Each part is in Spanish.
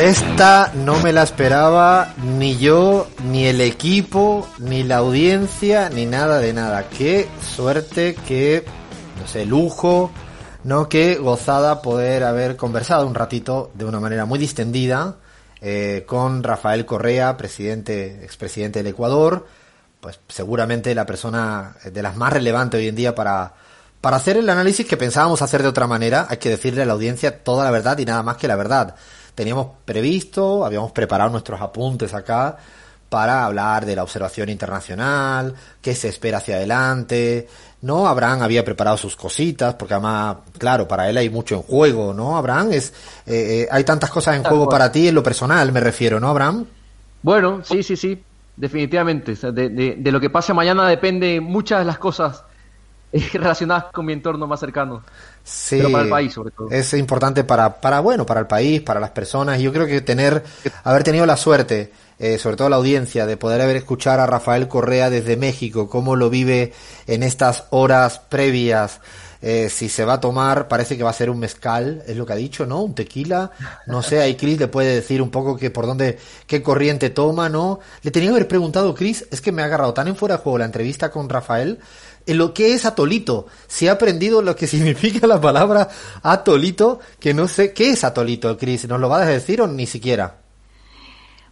Esta no me la esperaba ni yo, ni el equipo, ni la audiencia, ni nada de nada. Qué suerte, qué, no sé, lujo, no, qué gozada poder haber conversado un ratito de una manera muy distendida eh, con Rafael Correa, presidente, expresidente del Ecuador, pues seguramente la persona de las más relevantes hoy en día para, para hacer el análisis que pensábamos hacer de otra manera. Hay que decirle a la audiencia toda la verdad y nada más que la verdad teníamos previsto, habíamos preparado nuestros apuntes acá para hablar de la observación internacional, qué se espera hacia adelante, ¿no? Abraham había preparado sus cositas, porque además, claro, para él hay mucho en juego, ¿no? Abraham, es, eh, eh, hay tantas cosas en juego para ti en lo personal, me refiero, ¿no, Abraham? Bueno, sí, sí, sí, definitivamente. de, de, lo que pase mañana depende muchas de las cosas relacionadas con mi entorno más cercano. Sí, Pero para el país sobre todo. Es importante para, para, bueno, para el país, para las personas. Yo creo que tener, haber tenido la suerte, eh, sobre todo la audiencia, de poder haber escuchar a Rafael Correa desde México, cómo lo vive en estas horas previas. Eh, si se va a tomar, parece que va a ser un mezcal, es lo que ha dicho, ¿no? Un tequila. No sé, ahí Chris le puede decir un poco que por dónde, qué corriente toma, ¿no? Le tenía que haber preguntado, Chris, es que me ha agarrado tan en fuera de juego la entrevista con Rafael, lo que es atolito. Si ha aprendido lo que significa la palabra atolito, que no sé qué es atolito, Cris. ¿Nos lo vas a decir o ni siquiera?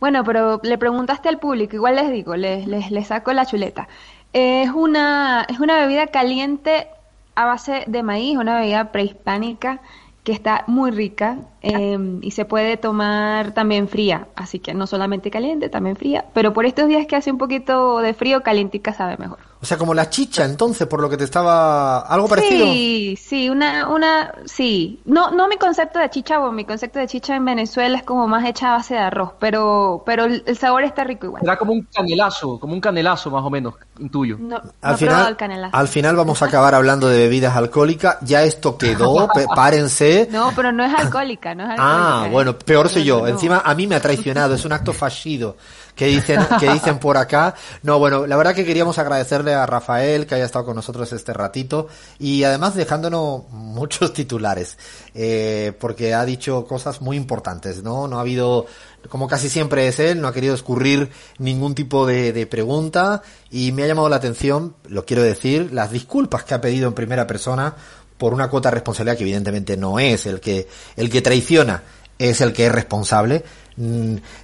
Bueno, pero le preguntaste al público, igual les digo, les, les, les saco la chuleta. Es una, es una bebida caliente a base de maíz, una bebida prehispánica que está muy rica em, y se puede tomar también fría, así que no solamente caliente, también fría, pero por estos días que hace un poquito de frío, calientica sabe mejor. O sea, como la chicha, entonces, por lo que te estaba... ¿Algo parecido? Sí, sí, una, una, sí. No, no mi concepto de chicha, o mi concepto de chicha en Venezuela es como más hecha a base de arroz, pero, pero el, sabor está rico igual. Era como un canelazo, como un canelazo más o menos, intuyo. No, al, final, canelazo. al final vamos a acabar hablando de bebidas alcohólicas, ya esto quedó, párense. No, pero no es alcohólica, no es alcohólica. Ah, bueno, peor soy yo. Encima a mí me ha traicionado, es un acto fallido que dicen, que dicen por acá. No, bueno, la verdad que queríamos agradecerle a Rafael que haya estado con nosotros este ratito y además dejándonos muchos titulares, eh, porque ha dicho cosas muy importantes, ¿no? No ha habido, como casi siempre es él, no ha querido escurrir ningún tipo de, de pregunta y me ha llamado la atención, lo quiero decir, las disculpas que ha pedido en primera persona por una cuota de responsabilidad que evidentemente no es el que, el que traiciona es el que es responsable,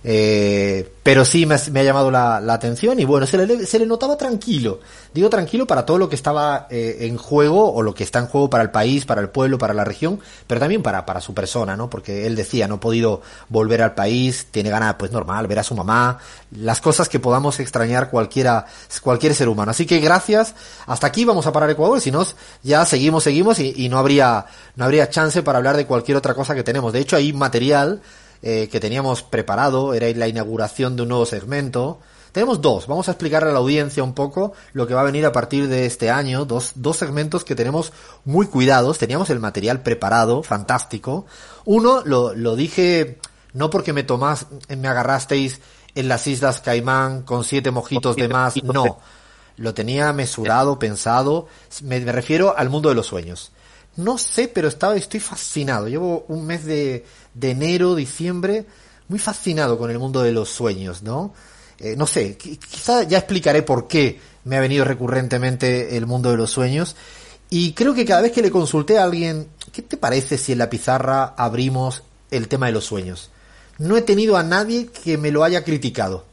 eh, pero sí me, ha llamado la, atención y bueno, se le, se le, notaba tranquilo. Digo tranquilo para todo lo que estaba eh, en juego o lo que está en juego para el país, para el pueblo, para la región, pero también para, para su persona, ¿no? Porque él decía, no ha podido volver al país, tiene ganas, pues normal, ver a su mamá, las cosas que podamos extrañar cualquiera, cualquier ser humano. Así que gracias. Hasta aquí vamos a parar Ecuador, si no, ya seguimos, seguimos y, y no habría, no habría chance para hablar de cualquier otra cosa que tenemos. De hecho, hay material eh, que teníamos preparado, era la inauguración de un nuevo segmento. Tenemos dos, vamos a explicarle a la audiencia un poco lo que va a venir a partir de este año, dos, dos segmentos que tenemos muy cuidados, teníamos el material preparado, fantástico. Uno, lo, lo dije, no porque me tomás, me agarrasteis en las Islas Caimán con siete mojitos de más, no. Lo tenía mesurado, pensado, me, me refiero al mundo de los sueños. No sé, pero estoy fascinado. Llevo un mes de, de enero, diciembre, muy fascinado con el mundo de los sueños, ¿no? Eh, no sé, quizá ya explicaré por qué me ha venido recurrentemente el mundo de los sueños. Y creo que cada vez que le consulté a alguien, ¿qué te parece si en la pizarra abrimos el tema de los sueños? No he tenido a nadie que me lo haya criticado.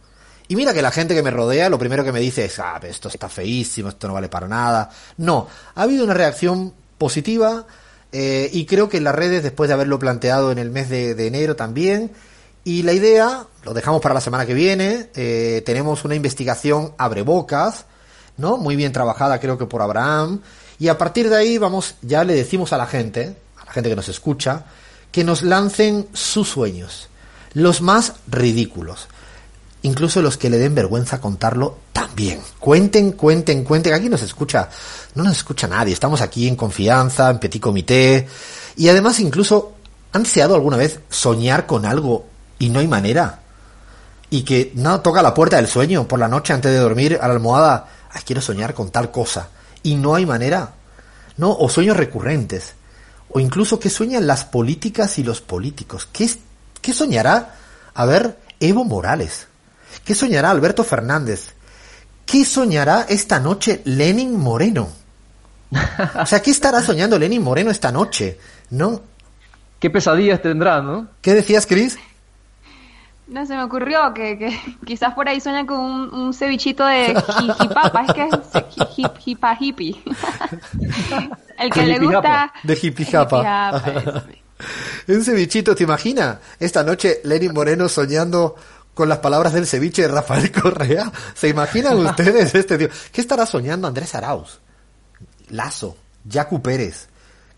Y mira que la gente que me rodea, lo primero que me dice es, ah, esto está feísimo, esto no vale para nada. No, ha habido una reacción positiva, eh, y creo que en las redes, después de haberlo planteado en el mes de, enero también, y la idea, lo dejamos para la semana que viene, eh, tenemos una investigación abre bocas, ¿no? Muy bien trabajada creo que por Abraham. Y a partir de ahí vamos, ya le decimos a la gente, a la gente que nos escucha, que nos lancen sus sueños, los más ridículos, incluso los que le den vergüenza contarlo también. Cuenten, cuenten, cuenten. Aquí nos escucha, no nos escucha nadie. Estamos aquí en confianza, en petit comité. Y además incluso, ¿han deseado alguna vez soñar con algo y no hay manera? Y que no toca la puerta del sueño por la noche antes de dormir a la almohada. Ay, quiero soñar con tal cosa. Y no hay manera. ¿No? O sueños recurrentes. O incluso que sueñan las políticas y los políticos. ¿Qué, qué soñará? A ver, Evo Morales. ¿Qué soñará Alberto Fernández? ¿Qué soñará esta noche Lenin Moreno? O sea, ¿qué estará soñando Lenin Moreno esta noche? ¿No? ¿Qué pesadillas tendrá, no? ¿Qué decías, Cris? No, se me ocurrió que, que quizás por ahí sueña con un, un cevichito de jipapa, es que es jipa hippie. El que le gusta... De hippie japa. Un cevichito, ¿te imaginas? Esta noche Lenin Moreno soñando con las palabras del ceviche de Rafael Correa. ¿Se imaginan ustedes este tío? ¿Qué estará soñando Andrés Arauz? Lazo, Jacu Pérez.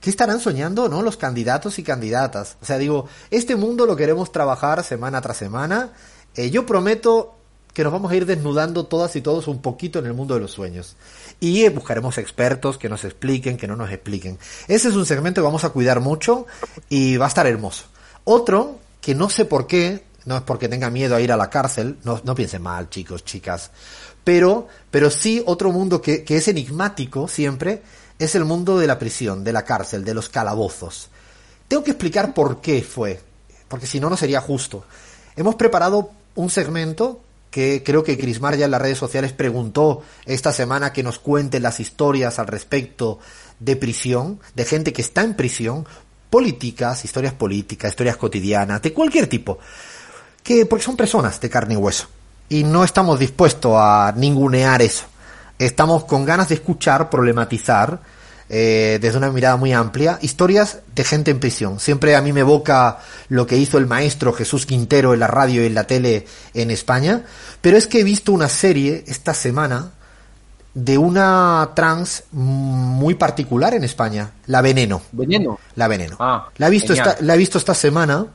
¿Qué estarán soñando, no? Los candidatos y candidatas. O sea, digo, este mundo lo queremos trabajar semana tras semana. Eh, yo prometo que nos vamos a ir desnudando todas y todos un poquito en el mundo de los sueños. Y eh, buscaremos expertos que nos expliquen, que no nos expliquen. Ese es un segmento que vamos a cuidar mucho y va a estar hermoso. Otro, que no sé por qué, no es porque tenga miedo a ir a la cárcel, no, no piensen mal, chicos, chicas, pero, pero sí otro mundo que, que es enigmático siempre, es el mundo de la prisión, de la cárcel, de los calabozos. Tengo que explicar por qué fue, porque si no, no sería justo. Hemos preparado un segmento que creo que Crismar ya en las redes sociales preguntó esta semana que nos cuente las historias al respecto de prisión, de gente que está en prisión, políticas, historias políticas, historias cotidianas, de cualquier tipo que porque son personas de carne y hueso y no estamos dispuestos a ningunear eso. Estamos con ganas de escuchar, problematizar eh, desde una mirada muy amplia historias de gente en prisión. Siempre a mí me evoca lo que hizo el maestro Jesús Quintero en la radio y en la tele en España, pero es que he visto una serie esta semana de una trans muy particular en España, La Veneno. Veneno. La Veneno. Ah, la he visto esta, la he visto esta semana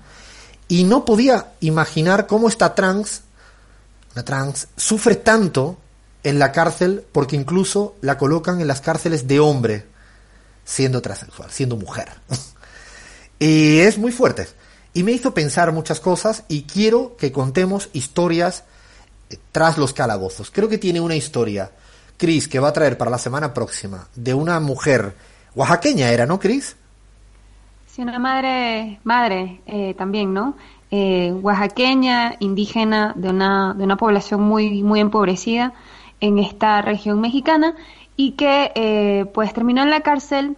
y no podía imaginar cómo esta trans, una trans, sufre tanto en la cárcel porque incluso la colocan en las cárceles de hombre, siendo transexual, siendo mujer. y es muy fuerte. Y me hizo pensar muchas cosas y quiero que contemos historias eh, tras los calabozos. Creo que tiene una historia, Cris, que va a traer para la semana próxima, de una mujer oaxaqueña era, ¿no, Cris? Sí, una madre, madre eh, también, ¿no? Eh, oaxaqueña, indígena, de una, de una población muy, muy empobrecida en esta región mexicana y que eh, pues terminó en la cárcel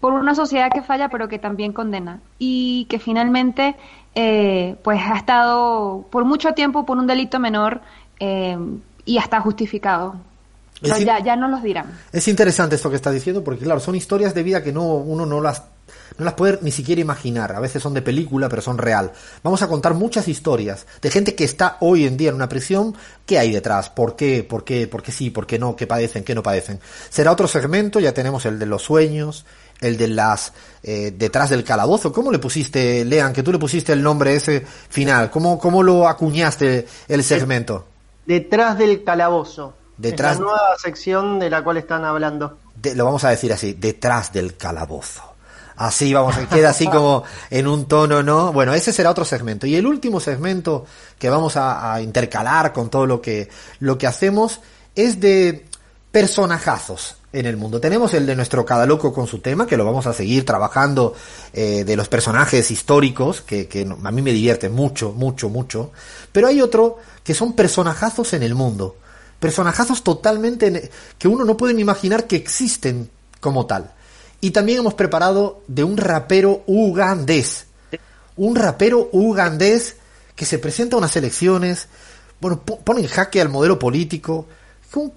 por una sociedad que falla pero que también condena y que finalmente eh, pues ha estado por mucho tiempo por un delito menor eh, y está justificado. Es ya, ya no los dirán. Es interesante esto que estás diciendo porque claro, son historias de vida que no uno no las no las puede ni siquiera imaginar. A veces son de película, pero son real. Vamos a contar muchas historias de gente que está hoy en día en una prisión. ¿Qué hay detrás? ¿Por qué? ¿Por qué? ¿Por qué sí? ¿Por qué no? ¿Qué padecen? ¿Qué no padecen? Será otro segmento. Ya tenemos el de los sueños, el de las eh, detrás del calabozo. ¿Cómo le pusiste, Lean, que tú le pusiste el nombre ese final? ¿Cómo cómo lo acuñaste el segmento? Detrás del calabozo. Detrás- Es la nueva sección de la cual están hablando. de- lo vamos a decir así, detrás del calabozo. Así vamos, queda así como en un tono, ¿no? Bueno, ese será otro segmento. Y el último segmento que vamos a, intercalar con todo lo que, lo que hacemos es de personajazos en el mundo. Tenemos el de nuestro cada loco con su tema, que lo vamos a seguir trabajando, eh, de los personajes históricos, que, que a mí me divierte mucho, mucho, mucho. Pero hay otro que son personajazos en el mundo. Personajazos totalmente en- que uno no puede ni imaginar que existen como tal. Y también hemos preparado de un rapero ugandés. Un rapero ugandés que se presenta a unas elecciones, bueno, po- pone en jaque al modelo político,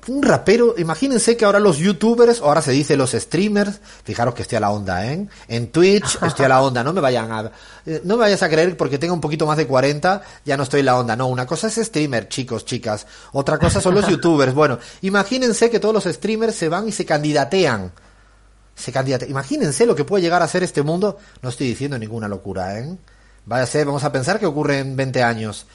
un rapero, imagínense que ahora los youtubers, ahora se dice los streamers, fijaros que estoy a la onda, ¿eh? En Twitch estoy a la onda, no me vayan a, eh, no me vayas a creer porque tengo un poquito más de 40, ya no estoy en la onda, no, una cosa es streamer, chicos, chicas, otra cosa son los youtubers, bueno, imagínense que todos los streamers se van y se candidatean, se candidatean, imagínense lo que puede llegar a ser este mundo, no estoy diciendo ninguna locura, ¿eh? Vaya a ser, vamos a pensar que ocurre en 20 años.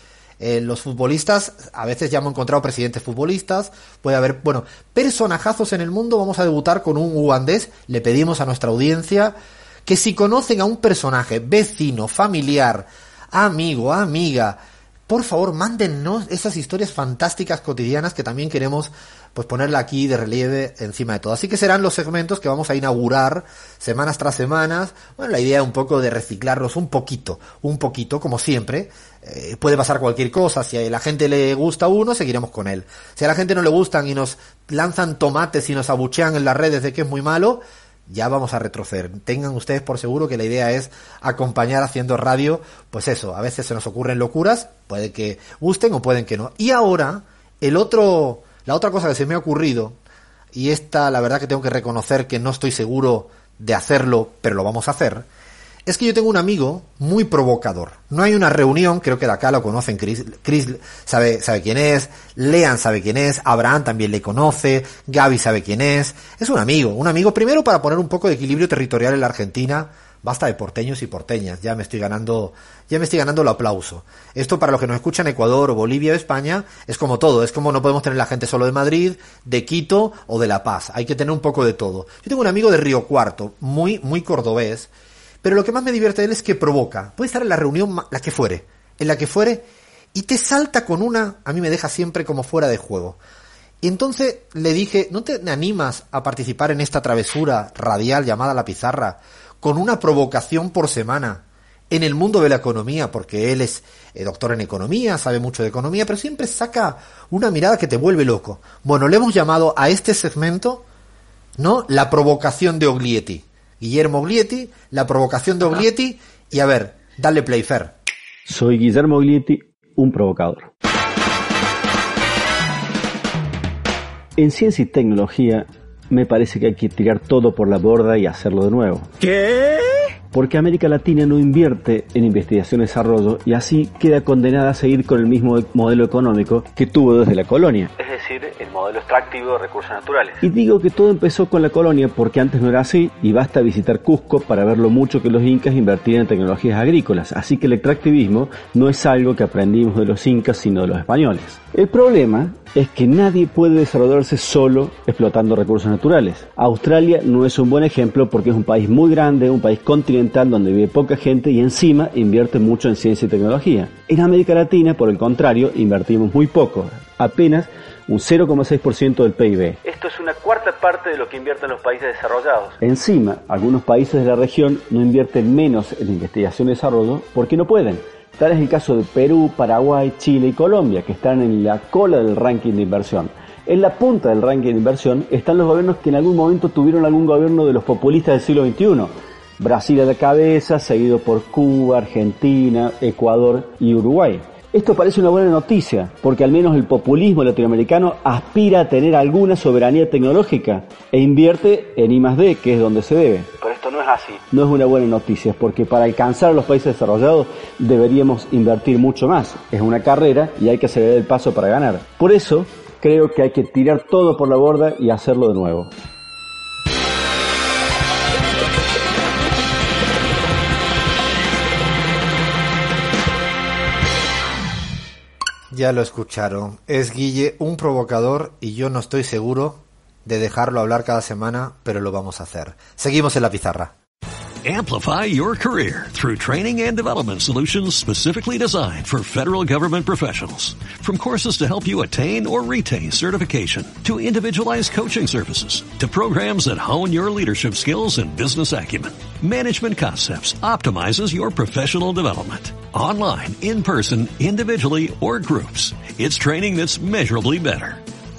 Eh, los futbolistas, a veces ya hemos encontrado presidentes futbolistas, puede haber, bueno, personajazos en el mundo, vamos a debutar con un ugandés, le pedimos a nuestra audiencia que si conocen a un personaje vecino, familiar, amigo, amiga, por favor, mándennos esas historias fantásticas cotidianas que también queremos pues ponerla aquí de relieve encima de todo. Así que serán los segmentos que vamos a inaugurar semanas tras semanas. Bueno, la idea es un poco de reciclarlos un poquito, un poquito, como siempre. Eh, puede pasar cualquier cosa. Si a la gente le gusta uno, seguiremos con él. Si a la gente no le gustan y nos lanzan tomates y nos abuchean en las redes de que es muy malo, ya vamos a retroceder. Tengan ustedes por seguro que la idea es acompañar haciendo radio, pues eso, a veces se nos ocurren locuras, puede que gusten o pueden que no. Y ahora, el otro, la otra cosa que se me ha ocurrido, y esta la verdad que tengo que reconocer que no estoy seguro de hacerlo, pero lo vamos a hacer, es que yo tengo un amigo muy provocador. No hay una reunión, creo que de acá lo conocen, Chris, Chris sabe, sabe quién es, Lean sabe quién es, Abraham también le conoce, Gaby sabe quién es. Es un amigo, un amigo primero para poner un poco de equilibrio territorial en la Argentina. Basta de porteños y porteñas, ya me estoy ganando, ya me estoy ganando el aplauso. Esto para los que nos escuchan Ecuador Bolivia o España es como todo, es como no podemos tener la gente solo de Madrid, de Quito o de La Paz, hay que tener un poco de todo. Yo tengo un amigo de Río Cuarto, muy, muy cordobés, pero lo que más me divierte él es que provoca. Puede estar en la reunión, la que fuere, en la que fuere, y te salta con una, a mí me deja siempre como fuera de juego. Y entonces le dije, ¿no te animas a participar en esta travesura radial llamada La Pizarra con una provocación por semana en el mundo de la economía? Porque él es eh, doctor en economía, sabe mucho de economía, pero siempre saca una mirada que te vuelve loco. Bueno, le hemos llamado a este segmento, ¿no? La provocación de Oglietti. Guillermo Oglietti, la provocación de Oglietti y a ver, dale play, Fer. Soy Guillermo Oglietti, un provocador. En ciencia y tecnología me parece que hay que tirar todo por la borda y hacerlo de nuevo. ¿Qué? Porque América Latina no invierte en investigación y desarrollo y así queda condenada a seguir con el mismo modelo económico que tuvo desde la colonia. Es decir, el modelo extractivo de recursos naturales. Y digo que todo empezó con la colonia porque antes no era así y basta visitar Cusco para ver lo mucho que los incas invertían en tecnologías agrícolas. Así que el extractivismo no es algo que aprendimos de los incas sino de los españoles. El problema es que nadie puede desarrollarse solo explotando recursos naturales. Australia no es un buen ejemplo porque es un país muy grande, un país continental donde vive poca gente y encima invierte mucho en ciencia y tecnología. En América Latina, por el contrario, invertimos muy poco, apenas un 0,6% del PIB. Esto es una cuarta parte de lo que invierten los países desarrollados. Encima, algunos países de la región no invierten menos en investigación y desarrollo porque no pueden. Tal es el caso de Perú, Paraguay, Chile y Colombia, que están en la cola del ranking de inversión. En la punta del ranking de inversión están los gobiernos que en algún momento tuvieron algún gobierno de los populistas del siglo XXI. Brasil a la cabeza, seguido por Cuba, Argentina, Ecuador y Uruguay. Esto parece una buena noticia, porque al menos el populismo latinoamericano aspira a tener alguna soberanía tecnológica e invierte en I+D, que es donde se debe. No es así. No es una buena noticia, porque para alcanzar a los países desarrollados deberíamos invertir mucho más. Es una carrera y hay que acelerar el paso para ganar. Por eso creo que hay que tirar todo por la borda y hacerlo de nuevo. Ya lo escucharon. Es Guille un provocador y yo no estoy seguro de dejarlo hablar cada semana, pero lo vamos a hacer. Seguimos en la pizarra. Amplify your career through training and development solutions specifically designed for federal government professionals. From courses to help you attain or retain certification, to individualized coaching services, to programs that hone your leadership skills and business acumen, Management Concepts optimizes your professional development. Online, in person, individually, or groups. It's training that's measurably better.